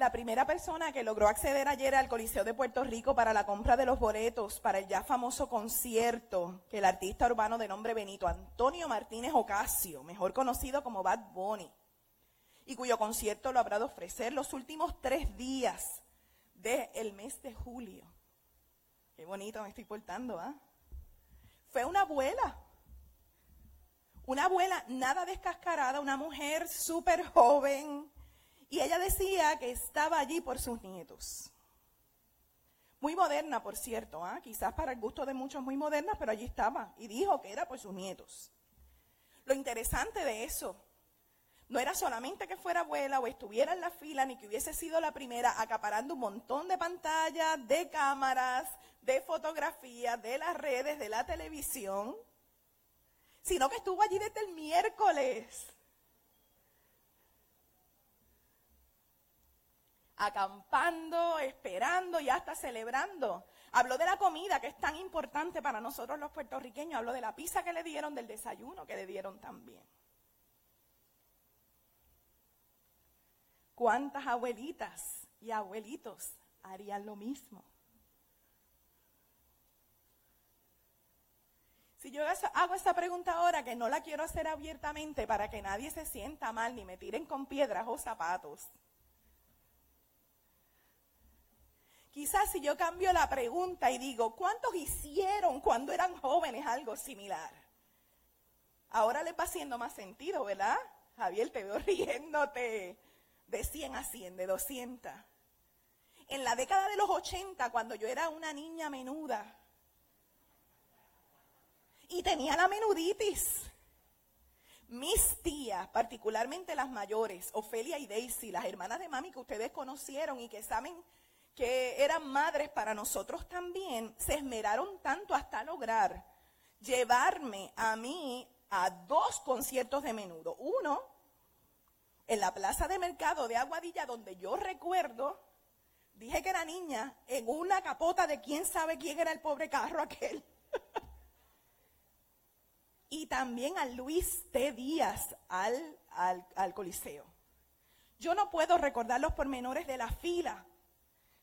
La primera persona que logró acceder ayer al Coliseo de Puerto Rico para la compra de los boletos para el ya famoso concierto que el artista urbano de nombre Benito Antonio Martínez Ocasio, mejor conocido como Bad Bunny, y cuyo concierto lo habrá de ofrecer los últimos tres días del mes de julio. Qué bonito me estoy portando, ¿ah? Fue una abuela. Una abuela nada descascarada, una mujer súper joven. Y ella decía que estaba allí por sus nietos. Muy moderna, por cierto, ¿ah? quizás para el gusto de muchos muy moderna, pero allí estaba. Y dijo que era por sus nietos. Lo interesante de eso no era solamente que fuera abuela o estuviera en la fila, ni que hubiese sido la primera acaparando un montón de pantallas, de cámaras, de fotografías, de las redes, de la televisión, sino que estuvo allí desde el miércoles. Acampando, esperando y hasta celebrando. Habló de la comida que es tan importante para nosotros los puertorriqueños. Habló de la pizza que le dieron, del desayuno que le dieron también. ¿Cuántas abuelitas y abuelitos harían lo mismo? Si yo hago esta pregunta ahora, que no la quiero hacer abiertamente para que nadie se sienta mal ni me tiren con piedras o zapatos. Quizás si yo cambio la pregunta y digo, ¿cuántos hicieron cuando eran jóvenes algo similar? Ahora le va haciendo más sentido, ¿verdad? Javier, te veo riéndote de 100 a 100, de 200. En la década de los 80, cuando yo era una niña menuda y tenía la menuditis, mis tías, particularmente las mayores, Ofelia y Daisy, las hermanas de mami que ustedes conocieron y que saben que eran madres para nosotros también, se esmeraron tanto hasta lograr llevarme a mí a dos conciertos de menudo. Uno en la plaza de mercado de Aguadilla, donde yo recuerdo, dije que era niña, en una capota de quién sabe quién era el pobre carro aquel. y también a Luis T. Díaz al, al, Coliseo. Yo no puedo recordar los pormenores de la fila.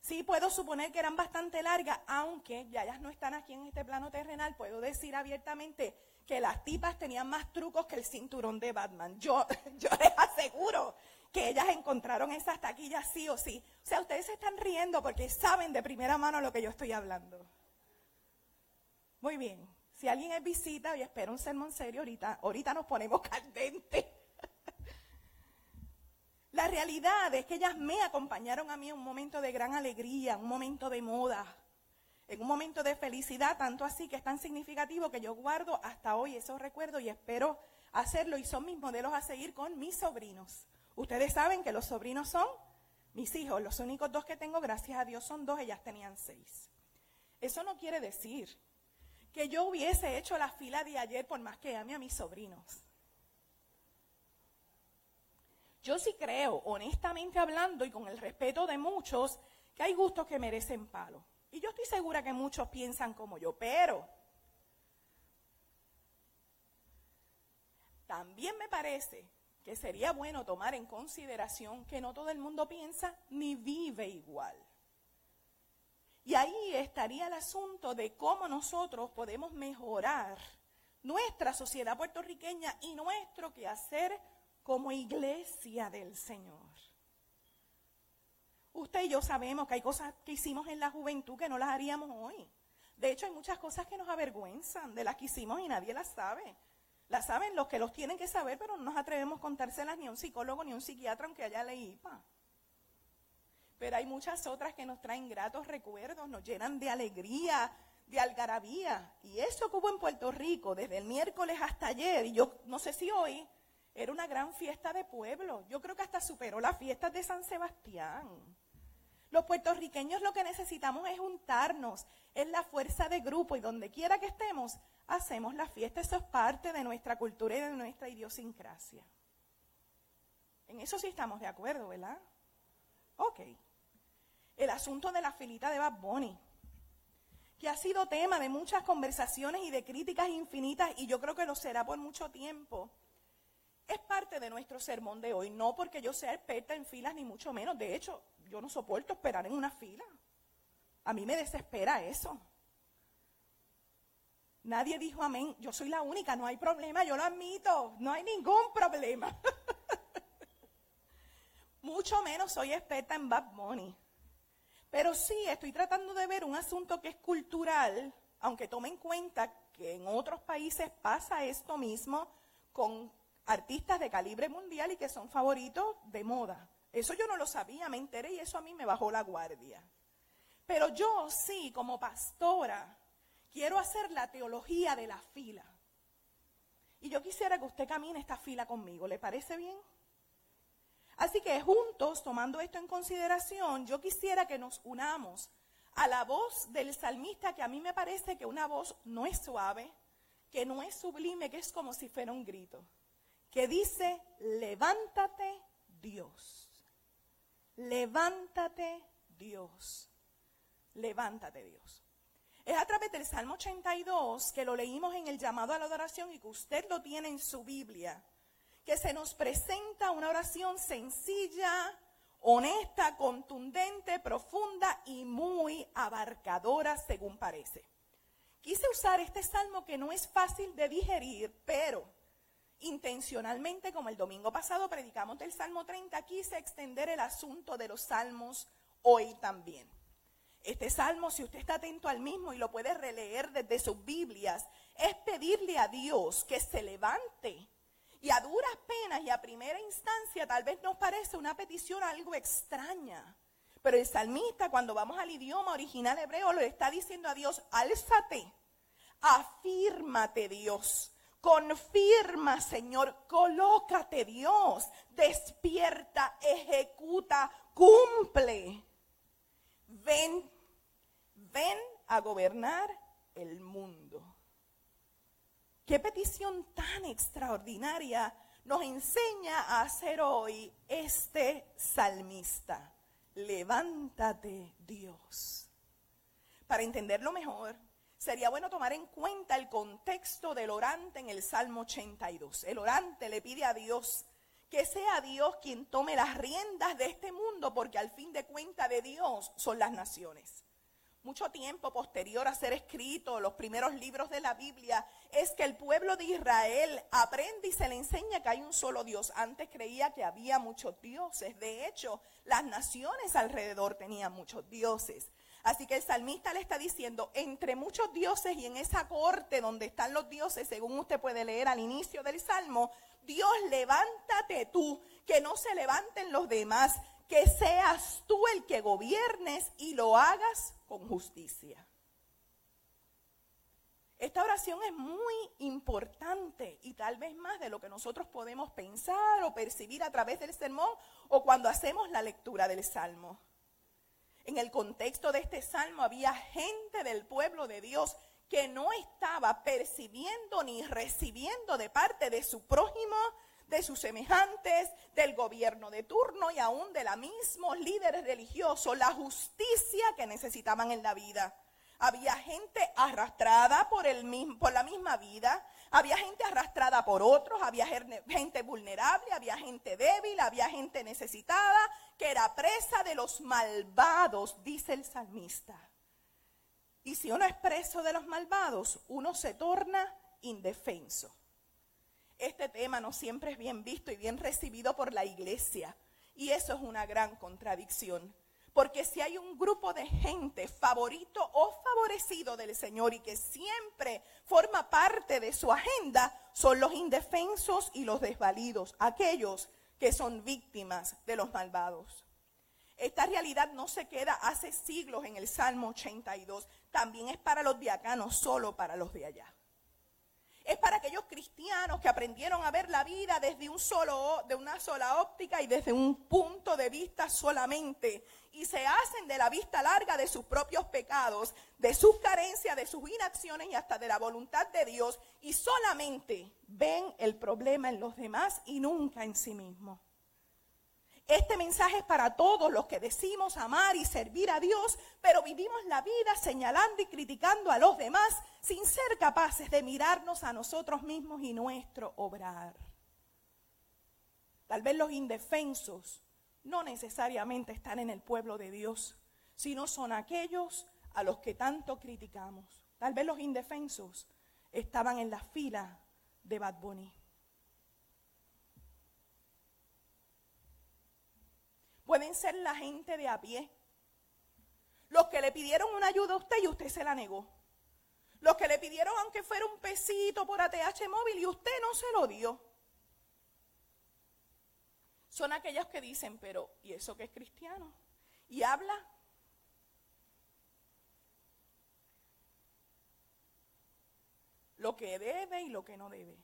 Sí puedo suponer que eran bastante largas, aunque ya ellas no están aquí en este plano terrenal, puedo decir abiertamente que las tipas tenían más trucos que el cinturón de Batman. Yo, yo les aseguro que ellas encontraron esas taquillas sí o sí. O sea, ustedes se están riendo porque saben de primera mano lo que yo estoy hablando. Muy bien. Si alguien es visita y espera un sermón serio, ahorita, ahorita nos ponemos candentes. La realidad es que ellas me acompañaron a mí en un momento de gran alegría, un momento de moda, en un momento de felicidad, tanto así que es tan significativo que yo guardo hasta hoy esos recuerdos y espero hacerlo y son mis modelos a seguir con mis sobrinos. Ustedes saben que los sobrinos son mis hijos, los únicos dos que tengo, gracias a Dios, son dos, ellas tenían seis. Eso no quiere decir que yo hubiese hecho la fila de ayer por más que ame a mis sobrinos. Yo sí creo, honestamente hablando y con el respeto de muchos, que hay gustos que merecen palo. Y yo estoy segura que muchos piensan como yo, pero también me parece que sería bueno tomar en consideración que no todo el mundo piensa ni vive igual. Y ahí estaría el asunto de cómo nosotros podemos mejorar nuestra sociedad puertorriqueña y nuestro quehacer como iglesia del Señor. Usted y yo sabemos que hay cosas que hicimos en la juventud que no las haríamos hoy. De hecho, hay muchas cosas que nos avergüenzan de las que hicimos y nadie las sabe. Las saben los que los tienen que saber, pero no nos atrevemos a contárselas ni a un psicólogo ni a un psiquiatra, aunque haya leído. Pero hay muchas otras que nos traen gratos recuerdos, nos llenan de alegría, de algarabía. Y eso que hubo en Puerto Rico desde el miércoles hasta ayer, y yo no sé si hoy, era una gran fiesta de pueblo. Yo creo que hasta superó las fiestas de San Sebastián. Los puertorriqueños lo que necesitamos es juntarnos, es la fuerza de grupo y donde quiera que estemos, hacemos la fiesta. Eso es parte de nuestra cultura y de nuestra idiosincrasia. En eso sí estamos de acuerdo, ¿verdad? Ok. El asunto de la filita de Bad Bunny, que ha sido tema de muchas conversaciones y de críticas infinitas, y yo creo que lo será por mucho tiempo. Es parte de nuestro sermón de hoy, no porque yo sea experta en filas ni mucho menos. De hecho, yo no soporto esperar en una fila. A mí me desespera eso. Nadie dijo amén. Yo soy la única, no hay problema, yo lo admito, no hay ningún problema. Mucho menos soy experta en Bad Money. Pero sí, estoy tratando de ver un asunto que es cultural, aunque tome en cuenta que en otros países pasa esto mismo con artistas de calibre mundial y que son favoritos de moda. Eso yo no lo sabía, me enteré y eso a mí me bajó la guardia. Pero yo sí, como pastora, quiero hacer la teología de la fila. Y yo quisiera que usted camine esta fila conmigo. ¿Le parece bien? Así que juntos, tomando esto en consideración, yo quisiera que nos unamos a la voz del salmista, que a mí me parece que una voz no es suave, que no es sublime, que es como si fuera un grito, que dice, levántate Dios, levántate Dios, levántate Dios. Es a través del Salmo 82 que lo leímos en el llamado a la adoración y que usted lo tiene en su Biblia, que se nos presenta una oración sencilla, honesta, contundente, profunda y muy abarcadora según parece. Quise usar este salmo que no es fácil de digerir, pero intencionalmente, como el domingo pasado predicamos del Salmo 30, quise extender el asunto de los salmos hoy también. Este salmo, si usted está atento al mismo y lo puede releer desde sus Biblias, es pedirle a Dios que se levante. Y a duras penas y a primera instancia tal vez nos parece una petición algo extraña. Pero el salmista cuando vamos al idioma original hebreo le está diciendo a Dios, álzate, afírmate Dios, confirma Señor, colócate Dios, despierta, ejecuta, cumple ven, ven a gobernar el mundo. Qué petición tan extraordinaria nos enseña a hacer hoy este salmista. Levántate Dios. Para entenderlo mejor, sería bueno tomar en cuenta el contexto del orante en el Salmo 82. El orante le pide a Dios que sea Dios quien tome las riendas de este mundo, porque al fin de cuentas de Dios son las naciones. Mucho tiempo posterior a ser escrito los primeros libros de la Biblia, es que el pueblo de Israel aprende y se le enseña que hay un solo Dios. Antes creía que había muchos dioses. De hecho, las naciones alrededor tenían muchos dioses. Así que el salmista le está diciendo, entre muchos dioses y en esa corte donde están los dioses, según usted puede leer al inicio del salmo, Dios, levántate tú, que no se levanten los demás, que seas tú el que gobiernes y lo hagas con justicia. Esta oración es muy importante y tal vez más de lo que nosotros podemos pensar o percibir a través del sermón o cuando hacemos la lectura del salmo. En el contexto de este salmo había gente del pueblo de Dios que no estaba percibiendo ni recibiendo de parte de su prójimo, de sus semejantes, del gobierno de turno y aún de los mismos líderes religiosos, la justicia que necesitaban en la vida. Había gente arrastrada por, el mismo, por la misma vida, había gente arrastrada por otros, había gente vulnerable, había gente débil, había gente necesitada, que era presa de los malvados, dice el salmista. Y si uno es preso de los malvados, uno se torna indefenso. Este tema no siempre es bien visto y bien recibido por la iglesia. Y eso es una gran contradicción. Porque si hay un grupo de gente favorito o favorecido del Señor y que siempre forma parte de su agenda, son los indefensos y los desvalidos, aquellos que son víctimas de los malvados. Esta realidad no se queda hace siglos en el Salmo 82 también es para los diacanos, solo para los de allá. Es para aquellos cristianos que aprendieron a ver la vida desde un solo, de una sola óptica y desde un punto de vista solamente. Y se hacen de la vista larga de sus propios pecados, de sus carencias, de sus inacciones y hasta de la voluntad de Dios. Y solamente ven el problema en los demás y nunca en sí mismos. Este mensaje es para todos los que decimos amar y servir a Dios, pero vivimos la vida señalando y criticando a los demás sin ser capaces de mirarnos a nosotros mismos y nuestro obrar. Tal vez los indefensos no necesariamente están en el pueblo de Dios, sino son aquellos a los que tanto criticamos. Tal vez los indefensos estaban en la fila de Bad Bunny. Pueden ser la gente de a pie. Los que le pidieron una ayuda a usted y usted se la negó. Los que le pidieron aunque fuera un pesito por ATH móvil y usted no se lo dio. Son aquellos que dicen, pero ¿y eso que es cristiano? Y habla lo que debe y lo que no debe.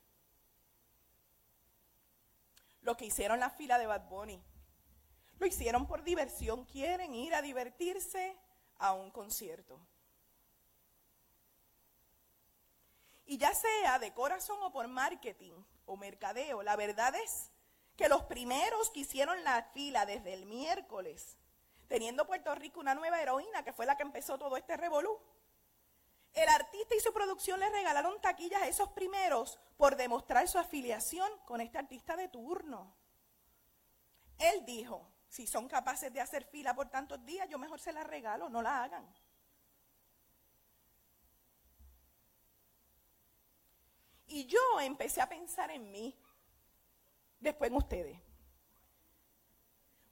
Lo que hicieron la fila de Bad Bunny. Lo hicieron por diversión. Quieren ir a divertirse a un concierto. Y ya sea de corazón o por marketing o mercadeo, la verdad es que los primeros que hicieron la fila desde el miércoles, teniendo Puerto Rico una nueva heroína que fue la que empezó todo este revolú, el artista y su producción le regalaron taquillas a esos primeros por demostrar su afiliación con este artista de turno. Él dijo, si son capaces de hacer fila por tantos días, yo mejor se la regalo, no la hagan. Y yo empecé a pensar en mí, después en ustedes.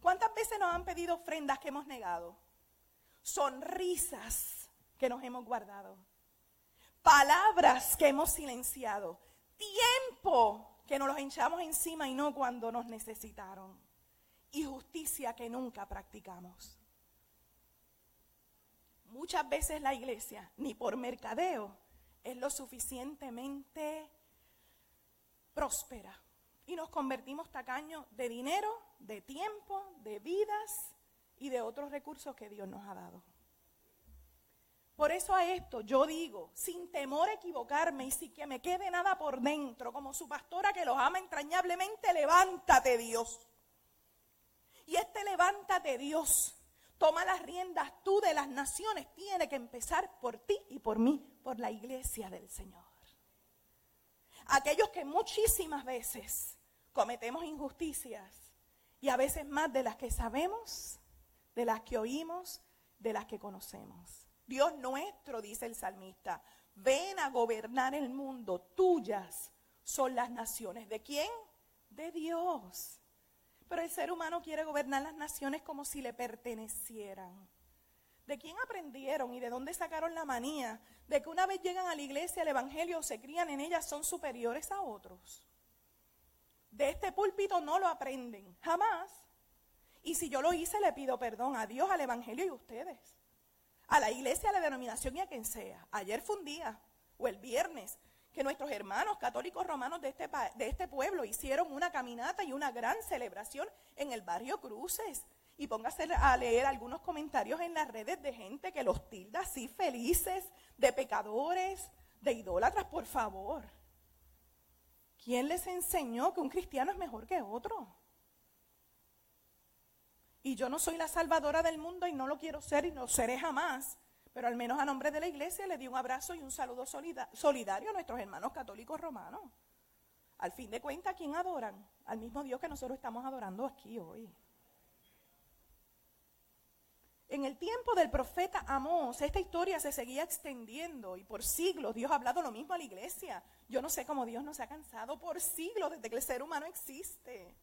¿Cuántas veces nos han pedido ofrendas que hemos negado? Sonrisas que nos hemos guardado palabras que hemos silenciado, tiempo que nos los hinchamos encima y no cuando nos necesitaron, y justicia que nunca practicamos. Muchas veces la iglesia, ni por mercadeo, es lo suficientemente próspera. Y nos convertimos tacaños de dinero, de tiempo, de vidas y de otros recursos que Dios nos ha dado. Por eso a esto yo digo, sin temor a equivocarme y sin que me quede nada por dentro, como su pastora que los ama entrañablemente, levántate Dios. Y este levántate Dios, toma las riendas tú de las naciones, tiene que empezar por ti y por mí, por la iglesia del Señor. Aquellos que muchísimas veces cometemos injusticias y a veces más de las que sabemos, de las que oímos, de las que conocemos. Dios nuestro, dice el salmista, ven a gobernar el mundo, tuyas son las naciones. ¿De quién? De Dios. Pero el ser humano quiere gobernar las naciones como si le pertenecieran. ¿De quién aprendieron y de dónde sacaron la manía de que una vez llegan a la iglesia, el Evangelio o se crían en ella, son superiores a otros? De este púlpito no lo aprenden, jamás. Y si yo lo hice, le pido perdón a Dios, al Evangelio y a ustedes a la iglesia, a la denominación y a quien sea. Ayer fue un día, o el viernes, que nuestros hermanos católicos romanos de este, de este pueblo hicieron una caminata y una gran celebración en el barrio Cruces. Y póngase a leer algunos comentarios en las redes de gente que los tilda así felices, de pecadores, de idólatras, por favor. ¿Quién les enseñó que un cristiano es mejor que otro? Y yo no soy la salvadora del mundo y no lo quiero ser y no seré jamás. Pero al menos a nombre de la iglesia le di un abrazo y un saludo solidario a nuestros hermanos católicos romanos. Al fin de cuentas, ¿quién adoran? Al mismo Dios que nosotros estamos adorando aquí hoy. En el tiempo del profeta Amós, esta historia se seguía extendiendo y por siglos Dios ha hablado lo mismo a la iglesia. Yo no sé cómo Dios nos ha cansado por siglos desde que el ser humano existe.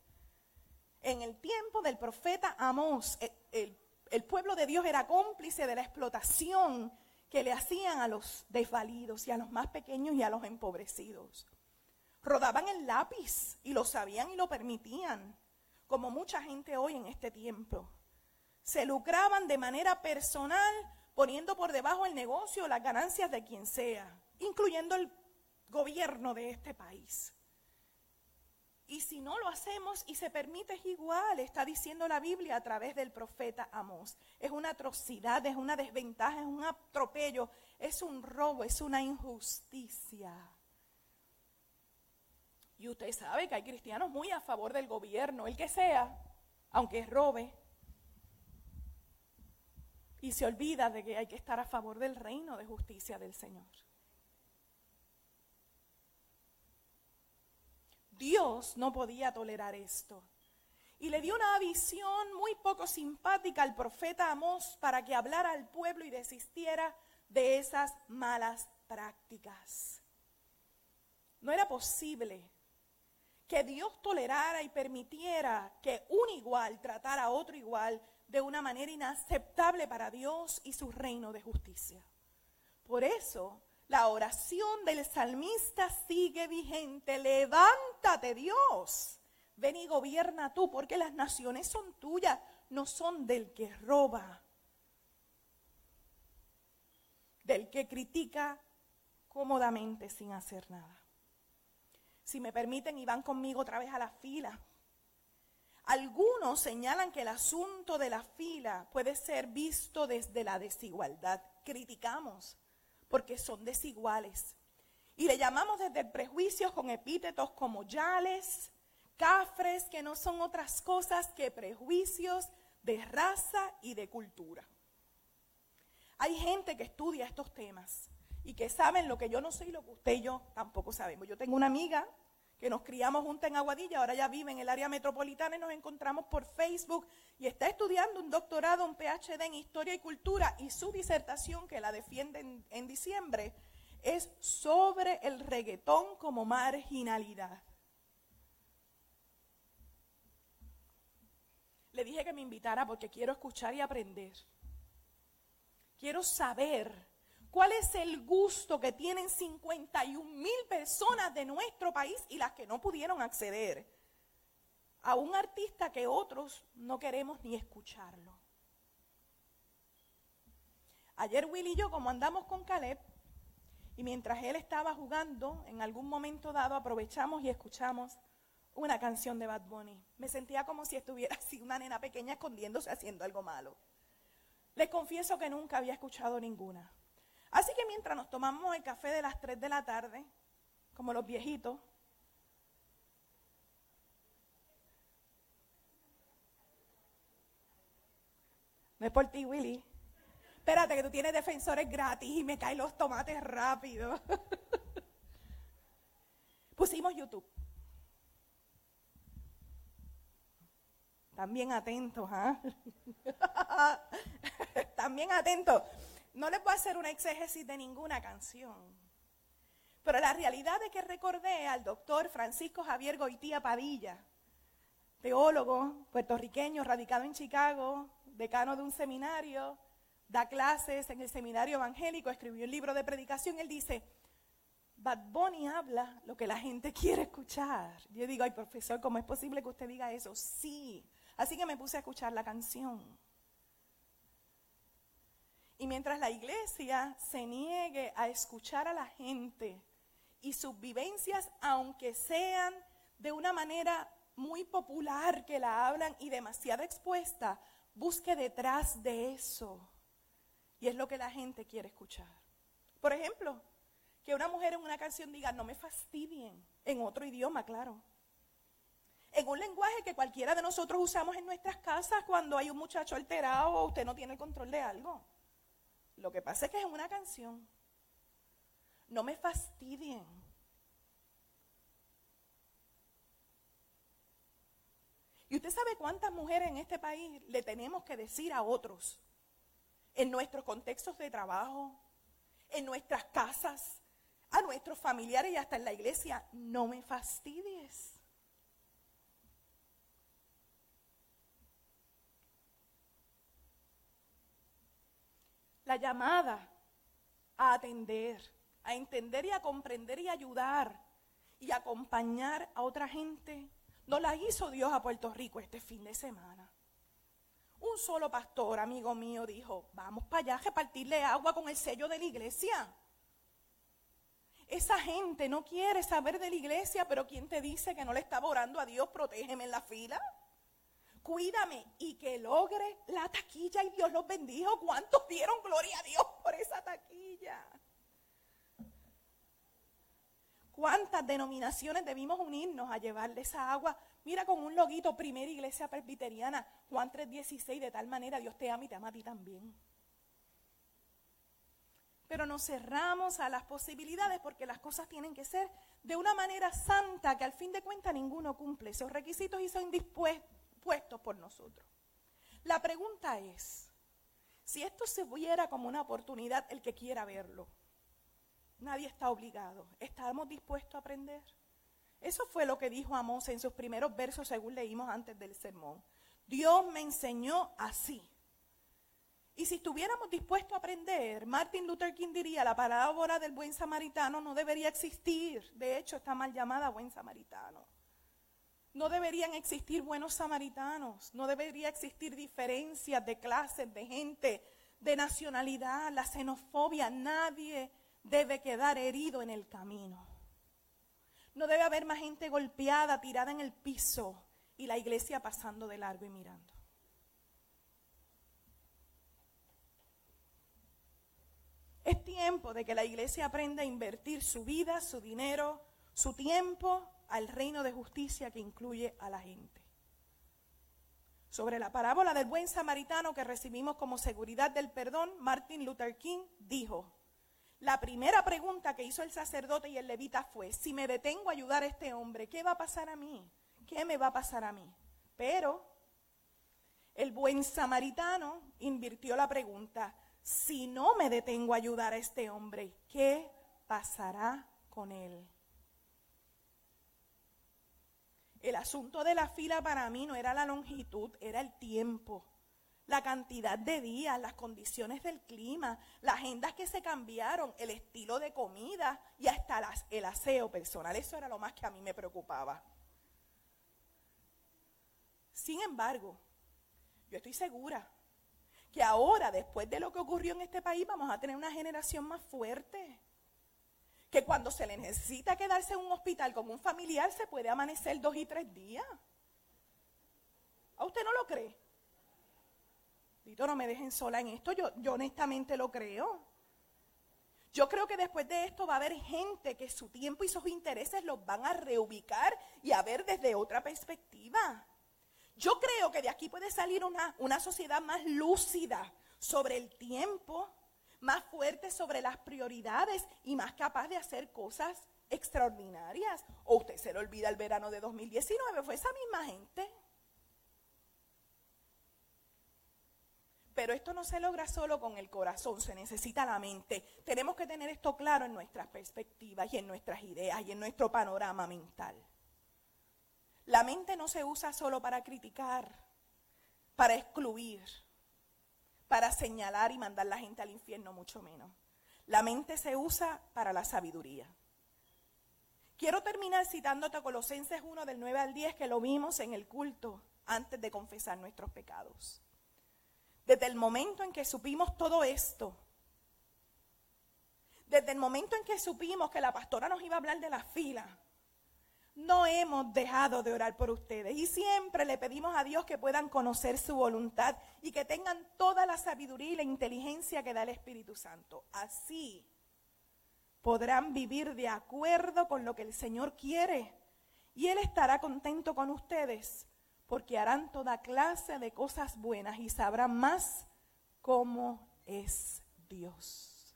En el tiempo del profeta Amós, el, el, pueblo de Dios era cómplice de la explotación que le hacían a los desvalidos y a los más pequeños y a los empobrecidos. Rodaban el lápiz y lo sabían y lo permitían, como mucha gente hoy en este tiempo. Se lucraban de manera personal poniendo por debajo el negocio las ganancias de quien sea, incluyendo el gobierno de este país. Y si no lo hacemos y se permite es igual, está diciendo la Biblia a través del profeta Amós. Es una atrocidad, es una desventaja, es un atropello, es un robo, es una injusticia. Y usted sabe que hay cristianos muy a favor del gobierno, el que sea, aunque robe. Y se olvida de que hay que estar a favor del reino de justicia del Señor. Dios no podía tolerar esto. y le dio una visión muy poco simpática al profeta Amós para que hablara al pueblo y desistiera de esas malas prácticas. No era posible que Dios tolerara y permitiera que un igual tratara a otro igual de una manera inaceptable para Dios y su reino de justicia. Por eso, la oración del salmista sigue vigente. Levántate, Dios. Ven y gobierna tú, porque las naciones son tuyas, no son del que roba, del que critica cómodamente sin hacer nada. Si me permiten y van conmigo otra vez a la fila. Algunos señalan que el asunto de la fila puede ser visto desde la desigualdad. Criticamos porque son desiguales. Y le llamamos desde el prejuicio con epítetos como yales, cafres, que no son otras cosas que prejuicios de raza y de cultura. Hay gente que estudia estos temas y que saben lo que yo no sé y lo que usted y yo tampoco sabemos. Yo tengo una amiga que nos criamos juntas en Aguadilla, ahora ya vive en el área metropolitana y nos encontramos por Facebook y está estudiando un doctorado, un PhD en Historia y Cultura y su disertación, que la defiende en, en diciembre, es sobre el reggaetón como marginalidad. Le dije que me invitara porque quiero escuchar y aprender. Quiero saber ¿Cuál es el gusto que tienen 51 mil personas de nuestro país y las que no pudieron acceder a un artista que otros no queremos ni escucharlo? Ayer Will y yo, como andamos con Caleb, y mientras él estaba jugando, en algún momento dado aprovechamos y escuchamos una canción de Bad Bunny. Me sentía como si estuviera así una nena pequeña escondiéndose haciendo algo malo. Les confieso que nunca había escuchado ninguna. Así que mientras nos tomamos el café de las 3 de la tarde, como los viejitos, no es por ti, Willy. Espérate, que tú tienes defensores gratis y me caen los tomates rápido. Pusimos YouTube. También atentos, ¿ah? También atentos. No les voy a hacer una exégesis de ninguna canción. Pero la realidad es que recordé al doctor Francisco Javier Goitía Padilla, teólogo puertorriqueño radicado en Chicago, decano de un seminario, da clases en el seminario evangélico, escribió un libro de predicación. Él dice, Bad Bunny habla lo que la gente quiere escuchar. Yo digo, ay profesor, ¿cómo es posible que usted diga eso? Sí. Así que me puse a escuchar la canción. Y mientras la iglesia se niegue a escuchar a la gente y sus vivencias, aunque sean de una manera muy popular que la hablan y demasiado expuesta, busque detrás de eso. Y es lo que la gente quiere escuchar. Por ejemplo, que una mujer en una canción diga, no me fastidien, en otro idioma, claro. En un lenguaje que cualquiera de nosotros usamos en nuestras casas cuando hay un muchacho alterado o usted no tiene el control de algo. Lo que pasa es que es una canción. No me fastidien. Y usted sabe cuántas mujeres en este país le tenemos que decir a otros, en nuestros contextos de trabajo, en nuestras casas, a nuestros familiares y hasta en la iglesia, no me fastidies. la llamada a atender, a entender y a comprender y ayudar y acompañar a otra gente, no la hizo Dios a Puerto Rico este fin de semana. Un solo pastor, amigo mío, dijo, vamos para allá a repartirle agua con el sello de la iglesia. Esa gente no quiere saber de la iglesia, pero ¿quién te dice que no le está orando a Dios, protégeme en la fila? cuídame y que logre la taquilla y Dios los bendijo. ¿Cuántos dieron gloria a Dios por esa taquilla? ¿Cuántas denominaciones debimos unirnos a llevarle esa agua? Mira con un loguito, primera iglesia presbiteriana, Juan 3:16, de tal manera Dios te ama y te ama a ti también. Pero nos cerramos a las posibilidades porque las cosas tienen que ser de una manera santa que al fin de cuentas ninguno cumple esos requisitos y son dispuestos puestos por nosotros. La pregunta es, si esto se viera como una oportunidad, el que quiera verlo, nadie está obligado, ¿estamos dispuestos a aprender? Eso fue lo que dijo Amós en sus primeros versos, según leímos antes del sermón. Dios me enseñó así. Y si estuviéramos dispuestos a aprender, Martin Luther King diría, la parábola del buen samaritano no debería existir. De hecho, está mal llamada buen samaritano. No deberían existir buenos samaritanos, no debería existir diferencias de clases, de gente, de nacionalidad, la xenofobia. Nadie debe quedar herido en el camino. No debe haber más gente golpeada, tirada en el piso y la iglesia pasando de largo y mirando. Es tiempo de que la iglesia aprenda a invertir su vida, su dinero, su tiempo al reino de justicia que incluye a la gente. Sobre la parábola del buen samaritano que recibimos como seguridad del perdón, Martin Luther King dijo, la primera pregunta que hizo el sacerdote y el levita fue, si me detengo a ayudar a este hombre, ¿qué va a pasar a mí? ¿Qué me va a pasar a mí? Pero el buen samaritano invirtió la pregunta, si no me detengo a ayudar a este hombre, ¿qué pasará con él? El asunto de la fila para mí no era la longitud, era el tiempo, la cantidad de días, las condiciones del clima, las agendas que se cambiaron, el estilo de comida y hasta el aseo personal. Eso era lo más que a mí me preocupaba. Sin embargo, yo estoy segura que ahora, después de lo que ocurrió en este país, vamos a tener una generación más fuerte que cuando se le necesita quedarse en un hospital con un familiar se puede amanecer dos y tres días. ¿A usted no lo cree? No me dejen sola en esto, yo, yo honestamente lo creo. Yo creo que después de esto va a haber gente que su tiempo y sus intereses los van a reubicar y a ver desde otra perspectiva. Yo creo que de aquí puede salir una, una sociedad más lúcida sobre el tiempo, más fuerte sobre las prioridades y más capaz de hacer cosas extraordinarias. O usted se le olvida el verano de 2019, fue esa misma gente. Pero esto no se logra solo con el corazón, se necesita la mente. Tenemos que tener esto claro en nuestras perspectivas y en nuestras ideas y en nuestro panorama mental. La mente no se usa solo para criticar, para excluir para señalar y mandar la gente al infierno, mucho menos. La mente se usa para la sabiduría. Quiero terminar citándote a Colosenses 1 del 9 al 10 que lo vimos en el culto antes de confesar nuestros pecados. Desde el momento en que supimos todo esto, desde el momento en que supimos que la pastora nos iba a hablar de la fila, no hemos dejado de orar por ustedes. Y siempre le pedimos a Dios que puedan conocer su voluntad y que tengan toda la sabiduría y la inteligencia que da el Espíritu Santo. Así podrán vivir de acuerdo con lo que el Señor quiere. Y Él estará contento con ustedes porque harán toda clase de cosas buenas y sabrán más cómo es Dios.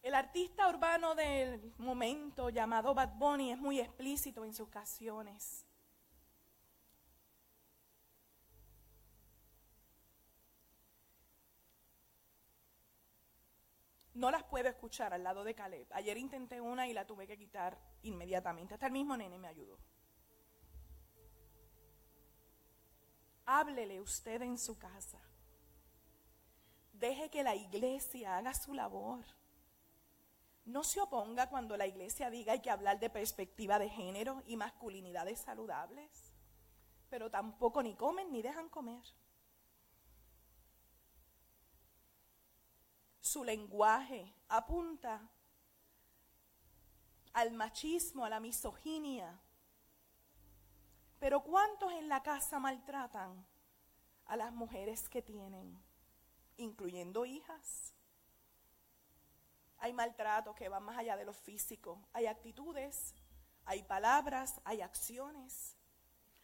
El artista urbano del momento llamado Bad Bunny es muy explícito en sus canciones. No las puedo escuchar al lado de Caleb. Ayer intenté una y la tuve que quitar inmediatamente. Hasta el mismo nene me ayudó. Háblele usted en su casa. Deje que la iglesia haga su labor. No se oponga cuando la iglesia diga hay que hablar de perspectiva de género y masculinidades saludables, pero tampoco ni comen ni dejan comer. Su lenguaje apunta al machismo, a la misoginia. Pero ¿cuántos en la casa maltratan a las mujeres que tienen, incluyendo hijas? Hay maltratos que van más allá de lo físico. Hay actitudes, hay palabras, hay acciones.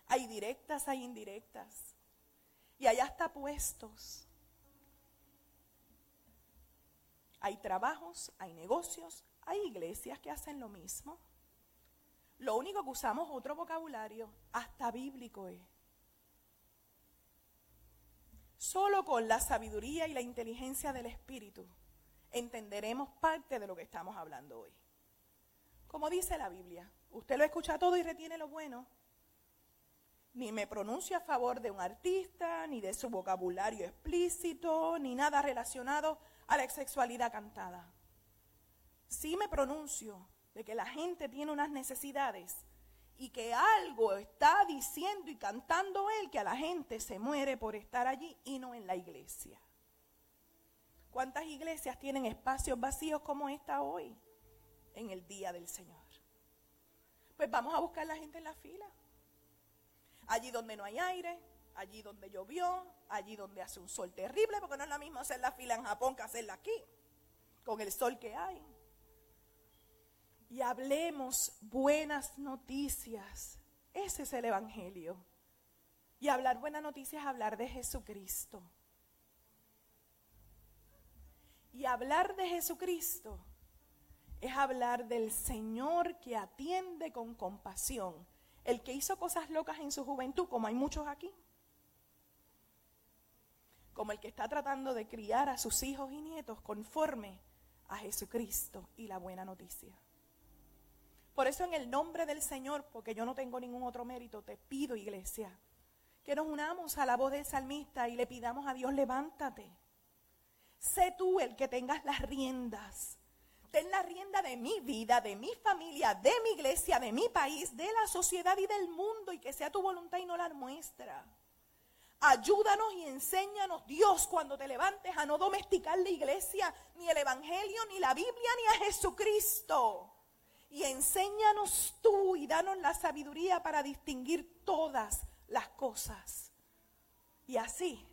Hay directas, hay indirectas. Y hay hasta puestos. Hay trabajos, hay negocios, hay iglesias que hacen lo mismo. Lo único que usamos otro vocabulario, hasta bíblico es. Solo con la sabiduría y la inteligencia del Espíritu entenderemos parte de lo que estamos hablando hoy. Como dice la Biblia, usted lo escucha todo y retiene lo bueno. Ni me pronuncio a favor de un artista, ni de su vocabulario explícito, ni nada relacionado a la sexualidad cantada. Sí me pronuncio de que la gente tiene unas necesidades y que algo está diciendo y cantando él que a la gente se muere por estar allí y no en la iglesia. ¿Cuántas iglesias tienen espacios vacíos como esta hoy? en el día del Señor. Pues vamos a buscar la gente en la fila. Allí donde no hay aire, allí donde llovió, allí donde hace un sol terrible, porque no es lo mismo hacer la fila en Japón que hacerla aquí, con el sol que hay. Y hablemos buenas noticias. Ese es el Evangelio. Y hablar buenas noticias es hablar de Jesucristo. Y hablar de Jesucristo es hablar del Señor que atiende con compasión, el que hizo cosas locas en su juventud, como hay muchos aquí, como el que está tratando de criar a sus hijos y nietos conforme a Jesucristo y la buena noticia. Por eso en el nombre del Señor, porque yo no tengo ningún otro mérito, te pido iglesia, que nos unamos a la voz del salmista y le pidamos a Dios, levántate. Sé tú el que tengas las riendas ten la rienda de mi vida, de mi familia, de mi iglesia, de mi país, de la sociedad y del mundo y que sea tu voluntad y no la nuestra. Ayúdanos y enséñanos, Dios, cuando te levantes a no domesticar la iglesia, ni el Evangelio, ni la Biblia, ni a Jesucristo. Y enséñanos tú y danos la sabiduría para distinguir todas las cosas. Y así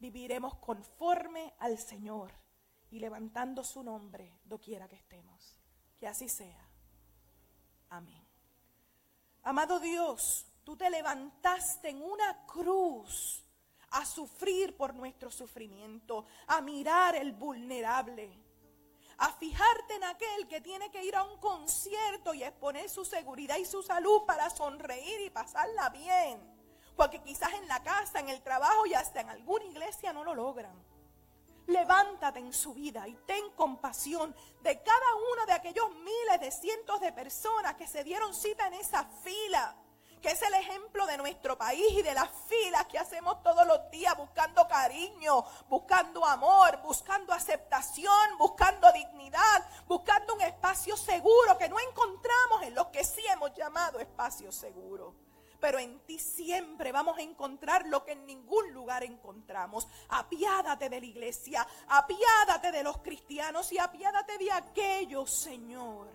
viviremos conforme al Señor y levantando su nombre doquiera que estemos. Que así sea. Amén. Amado Dios, tú te levantaste en una cruz a sufrir por nuestro sufrimiento, a mirar el vulnerable, a fijarte en aquel que tiene que ir a un concierto y exponer su seguridad y su salud para sonreír y pasarla bien. Porque quizás en la casa, en el trabajo y hasta en alguna iglesia no lo logran. Levántate en su vida y ten compasión de cada uno de aquellos miles de cientos de personas que se dieron cita en esa fila, y de las filas que hacemos todos los días buscando cariño, buscando amor, buscando aceptación, buscando dignidad, buscando un espacio seguro que no encontramos en los que sí hemos llamado espacio seguro pero en ti siempre vamos a encontrar lo que en ningún lugar encontramos. Apiádate de la iglesia, apiádate de los cristianos y apiádate de aquellos, Señor,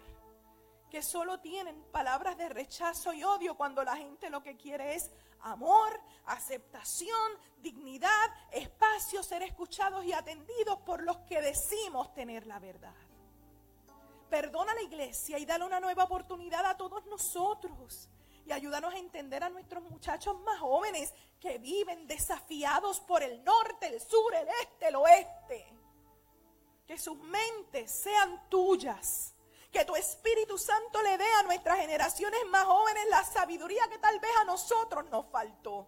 que solo tienen palabras de rechazo y odio cuando la gente lo que quiere es amor, aceptación, dignidad, espacio, ser escuchados y atendidos por los que decimos tener la verdad. Perdona la iglesia y dale una nueva oportunidad a todos nosotros y ayúdanos a entender a nuestros muchachos más jóvenes que viven desafiados por el norte, el sur, el este, el oeste. Que sus mentes sean tuyas. Que tu Espíritu Santo le dé a nuestras generaciones más jóvenes la sabiduría que tal vez a nosotros nos faltó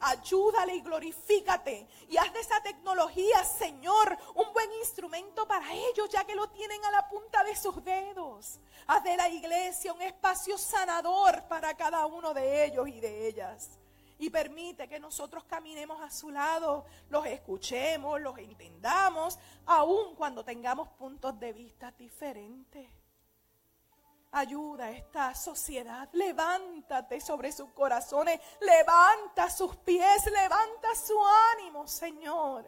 ayúdale y glorifícate. Y haz de esa tecnología, Señor, un buen instrumento para ellos, ya que lo tienen a la punta de sus dedos. Haz de la iglesia un espacio sanador para cada uno de ellos y de ellas. Y permite que nosotros caminemos a su lado, los escuchemos, los entendamos, aun cuando tengamos puntos de vista diferentes. Ayuda a esta sociedad. Levántate sobre sus corazones. Levanta sus pies. Levanta su ánimo, Señor.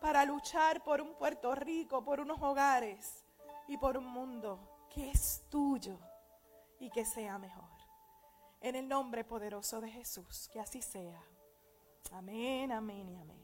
Para luchar por un Puerto Rico, por unos hogares y por un mundo que es tuyo y que sea mejor. En el nombre poderoso de Jesús, que así sea. Amén, amén y amén.